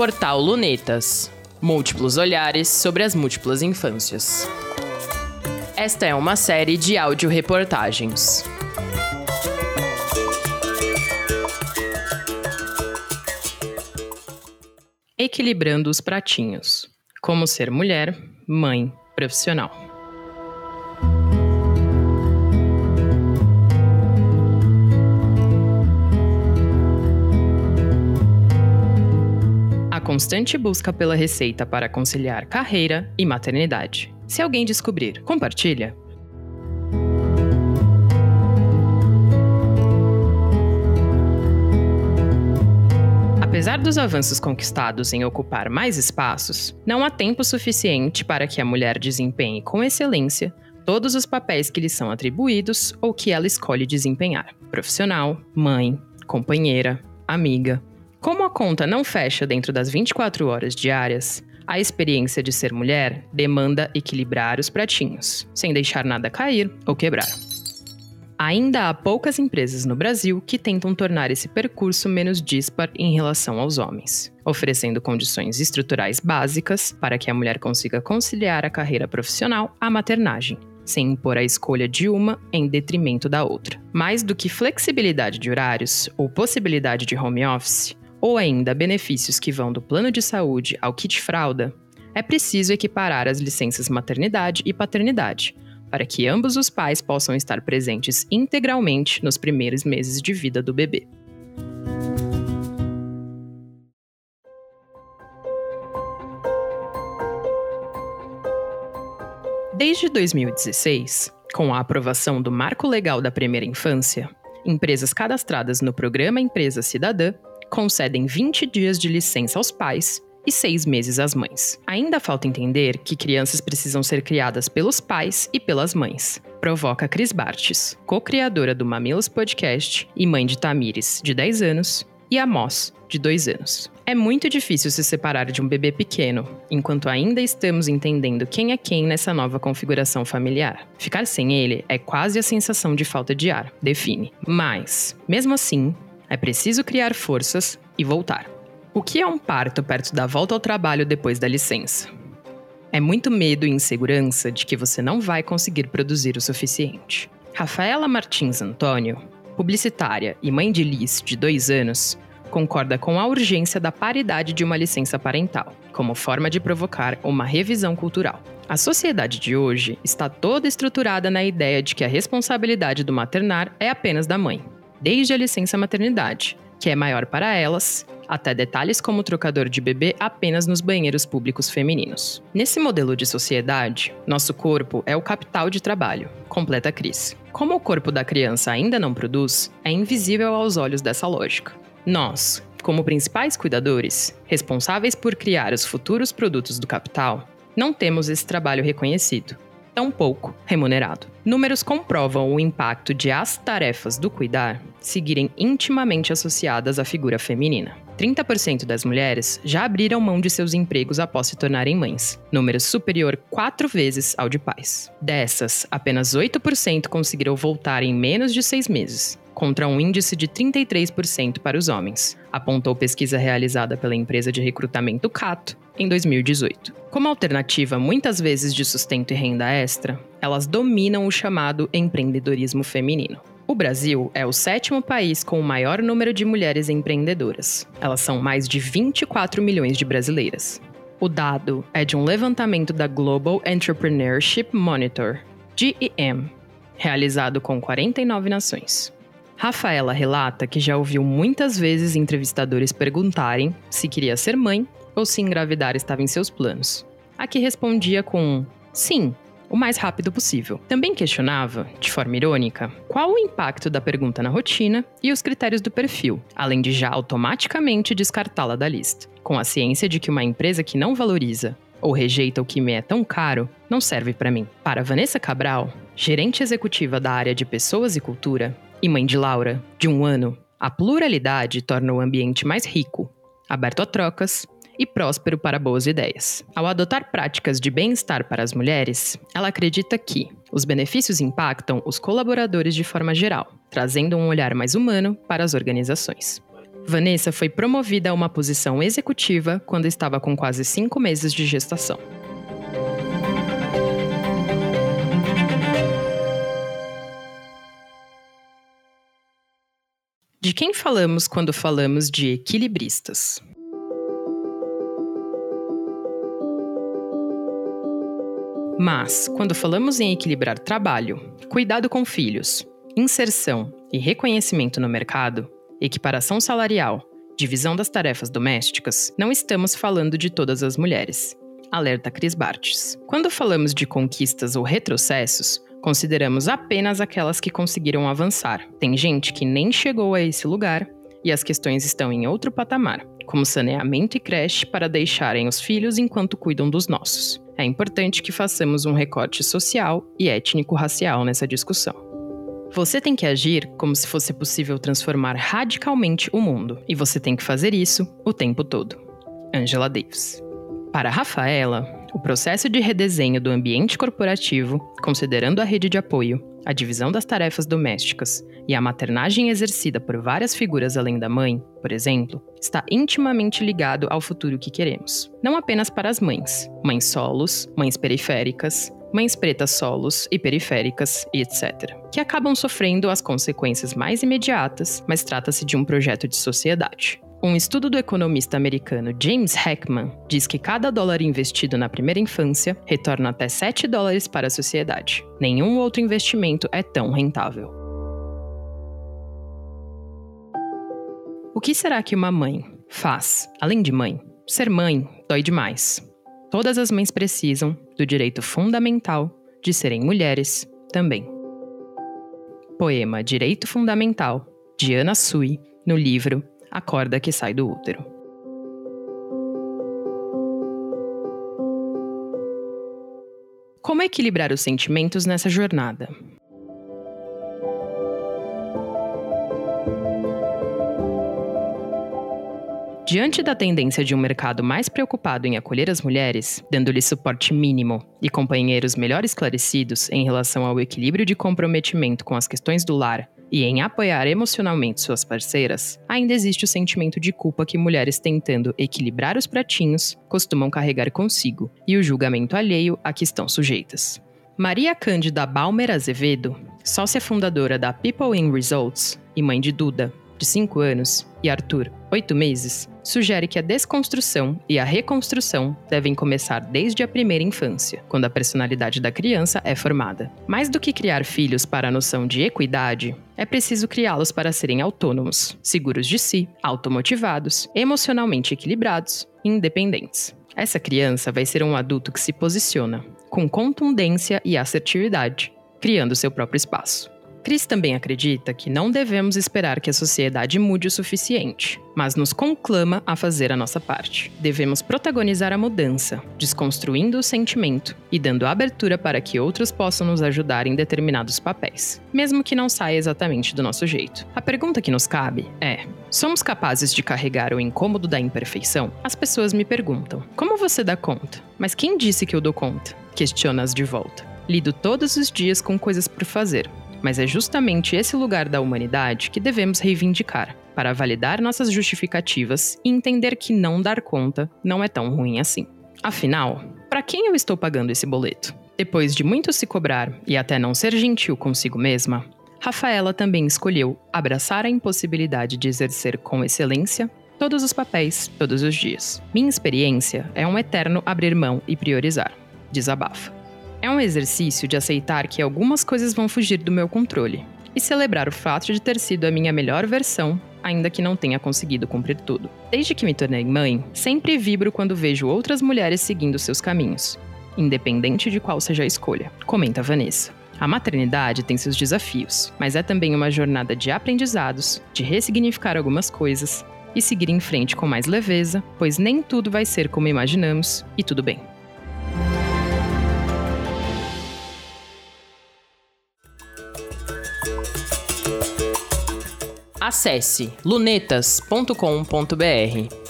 Portal Lunetas Múltiplos olhares sobre as múltiplas infâncias. Esta é uma série de áudio-reportagens. Equilibrando os pratinhos. Como ser mulher, mãe, profissional. Constante busca pela receita para conciliar carreira e maternidade. Se alguém descobrir, compartilha. Apesar dos avanços conquistados em ocupar mais espaços, não há tempo suficiente para que a mulher desempenhe com excelência todos os papéis que lhe são atribuídos ou que ela escolhe desempenhar: profissional, mãe, companheira, amiga, como a conta não fecha dentro das 24 horas diárias, a experiência de ser mulher demanda equilibrar os pratinhos, sem deixar nada cair ou quebrar. Ainda há poucas empresas no Brasil que tentam tornar esse percurso menos dispar em relação aos homens, oferecendo condições estruturais básicas para que a mulher consiga conciliar a carreira profissional à maternagem, sem impor a escolha de uma em detrimento da outra. Mais do que flexibilidade de horários ou possibilidade de home office, ou ainda benefícios que vão do plano de saúde ao kit fralda, é preciso equiparar as licenças maternidade e paternidade, para que ambos os pais possam estar presentes integralmente nos primeiros meses de vida do bebê. Desde 2016, com a aprovação do Marco Legal da Primeira Infância, empresas cadastradas no Programa Empresa Cidadã concedem 20 dias de licença aos pais e seis meses às mães. Ainda falta entender que crianças precisam ser criadas pelos pais e pelas mães. Provoca Cris Bartes, co-criadora do Mamilos Podcast e mãe de Tamires, de 10 anos, e Amos, de 2 anos. É muito difícil se separar de um bebê pequeno, enquanto ainda estamos entendendo quem é quem nessa nova configuração familiar. Ficar sem ele é quase a sensação de falta de ar, define. Mas, mesmo assim, é preciso criar forças e voltar. O que é um parto perto da volta ao trabalho depois da licença? É muito medo e insegurança de que você não vai conseguir produzir o suficiente. Rafaela Martins Antônio, publicitária e mãe de Liz, de dois anos, concorda com a urgência da paridade de uma licença parental, como forma de provocar uma revisão cultural. A sociedade de hoje está toda estruturada na ideia de que a responsabilidade do maternar é apenas da mãe, desde a licença maternidade, que é maior para elas, até detalhes como o trocador de bebê apenas nos banheiros públicos femininos. Nesse modelo de sociedade, nosso corpo é o capital de trabalho, completa Cris. Como o corpo da criança ainda não produz, é invisível aos olhos dessa lógica. Nós, como principais cuidadores, responsáveis por criar os futuros produtos do capital, não temos esse trabalho reconhecido tão pouco remunerado. Números comprovam o impacto de as tarefas do cuidar seguirem intimamente associadas à figura feminina. 30% das mulheres já abriram mão de seus empregos após se tornarem mães, número superior quatro vezes ao de pais. Dessas, apenas 8% conseguiram voltar em menos de seis meses, contra um índice de 33% para os homens, apontou pesquisa realizada pela empresa de recrutamento Cato em 2018. Como alternativa muitas vezes de sustento e renda extra, elas dominam o chamado empreendedorismo feminino. Brasil é o sétimo país com o maior número de mulheres empreendedoras. Elas são mais de 24 milhões de brasileiras. O dado é de um levantamento da Global Entrepreneurship Monitor, GEM, realizado com 49 nações. Rafaela relata que já ouviu muitas vezes entrevistadores perguntarem se queria ser mãe ou se engravidar estava em seus planos. A que respondia com sim, o mais rápido possível. Também questionava, de forma irônica, qual o impacto da pergunta na rotina e os critérios do perfil, além de já automaticamente descartá-la da lista, com a ciência de que uma empresa que não valoriza ou rejeita o que me é tão caro não serve para mim. Para Vanessa Cabral, gerente executiva da área de pessoas e cultura, e mãe de Laura, de um ano, a pluralidade torna o ambiente mais rico, aberto a trocas e próspero para boas ideias. Ao adotar práticas de bem-estar para as mulheres, ela acredita que os benefícios impactam os colaboradores de forma geral, trazendo um olhar mais humano para as organizações. Vanessa foi promovida a uma posição executiva quando estava com quase cinco meses de gestação. De quem falamos quando falamos de equilibristas? Mas, quando falamos em equilibrar trabalho, cuidado com filhos, inserção e reconhecimento no mercado, equiparação salarial, divisão das tarefas domésticas, não estamos falando de todas as mulheres. Alerta Cris Bartes. Quando falamos de conquistas ou retrocessos, consideramos apenas aquelas que conseguiram avançar. Tem gente que nem chegou a esse lugar e as questões estão em outro patamar, como saneamento e creche para deixarem os filhos enquanto cuidam dos nossos. É importante que façamos um recorte social e étnico-racial nessa discussão. Você tem que agir como se fosse possível transformar radicalmente o mundo, e você tem que fazer isso o tempo todo. Angela Davis. Para Rafaela, o processo de redesenho do ambiente corporativo, considerando a rede de apoio, a divisão das tarefas domésticas e a maternagem exercida por várias figuras além da mãe, por exemplo, está intimamente ligado ao futuro que queremos. Não apenas para as mães, mães solos, mães periféricas, mães pretas solos e periféricas etc., que acabam sofrendo as consequências mais imediatas, mas trata-se de um projeto de sociedade. Um estudo do economista americano James Heckman diz que cada dólar investido na primeira infância retorna até 7 dólares para a sociedade. Nenhum outro investimento é tão rentável. O que será que uma mãe faz, além de mãe? Ser mãe dói demais. Todas as mães precisam do direito fundamental de serem mulheres também. Poema Direito Fundamental, de Ana Sui, no livro a corda que sai do útero. Como equilibrar os sentimentos nessa jornada? Diante da tendência de um mercado mais preocupado em acolher as mulheres, dando-lhes suporte mínimo e companheiros melhor esclarecidos em relação ao equilíbrio de comprometimento com as questões do lar e em apoiar emocionalmente suas parceiras, ainda existe o sentimento de culpa que mulheres tentando equilibrar os pratinhos costumam carregar consigo e o julgamento alheio a que estão sujeitas. Maria Cândida Balmer Azevedo, sócia fundadora da People in Results e mãe de Duda, de 5 anos, e Arthur, 8 meses, sugere que a desconstrução e a reconstrução devem começar desde a primeira infância, quando a personalidade da criança é formada. Mais do que criar filhos para a noção de equidade, é preciso criá-los para serem autônomos, seguros de si, automotivados, emocionalmente equilibrados e independentes. Essa criança vai ser um adulto que se posiciona, com contundência e assertividade, criando seu próprio espaço. Cris também acredita que não devemos esperar que a sociedade mude o suficiente, mas nos conclama a fazer a nossa parte. Devemos protagonizar a mudança, desconstruindo o sentimento e dando abertura para que outros possam nos ajudar em determinados papéis, mesmo que não saia exatamente do nosso jeito. A pergunta que nos cabe é: somos capazes de carregar o incômodo da imperfeição? As pessoas me perguntam: como você dá conta? Mas quem disse que eu dou conta? Questiona-as de volta. Lido todos os dias com coisas por fazer, mas é justamente esse lugar da humanidade que devemos reivindicar, para validar nossas justificativas e entender que não dar conta não é tão ruim assim. Afinal, para quem eu estou pagando esse boleto? Depois de muito se cobrar e até não ser gentil consigo mesma, Rafaela também escolheu abraçar a impossibilidade de exercer com excelência todos os papéis, todos os dias. Minha experiência é um eterno abrir mão e priorizar. Desabafa. É um exercício de aceitar que algumas coisas vão fugir do meu controle e celebrar o fato de ter sido a minha melhor versão, ainda que não tenha conseguido cumprir tudo. Desde que me tornei mãe, sempre vibro quando vejo outras mulheres seguindo seus caminhos, independente de qual seja a escolha, comenta Vanessa. A maternidade tem seus desafios, mas é também uma jornada de aprendizados, de ressignificar algumas coisas e seguir em frente com mais leveza, pois nem tudo vai ser como imaginamos e tudo bem. Acesse lunetas.com.br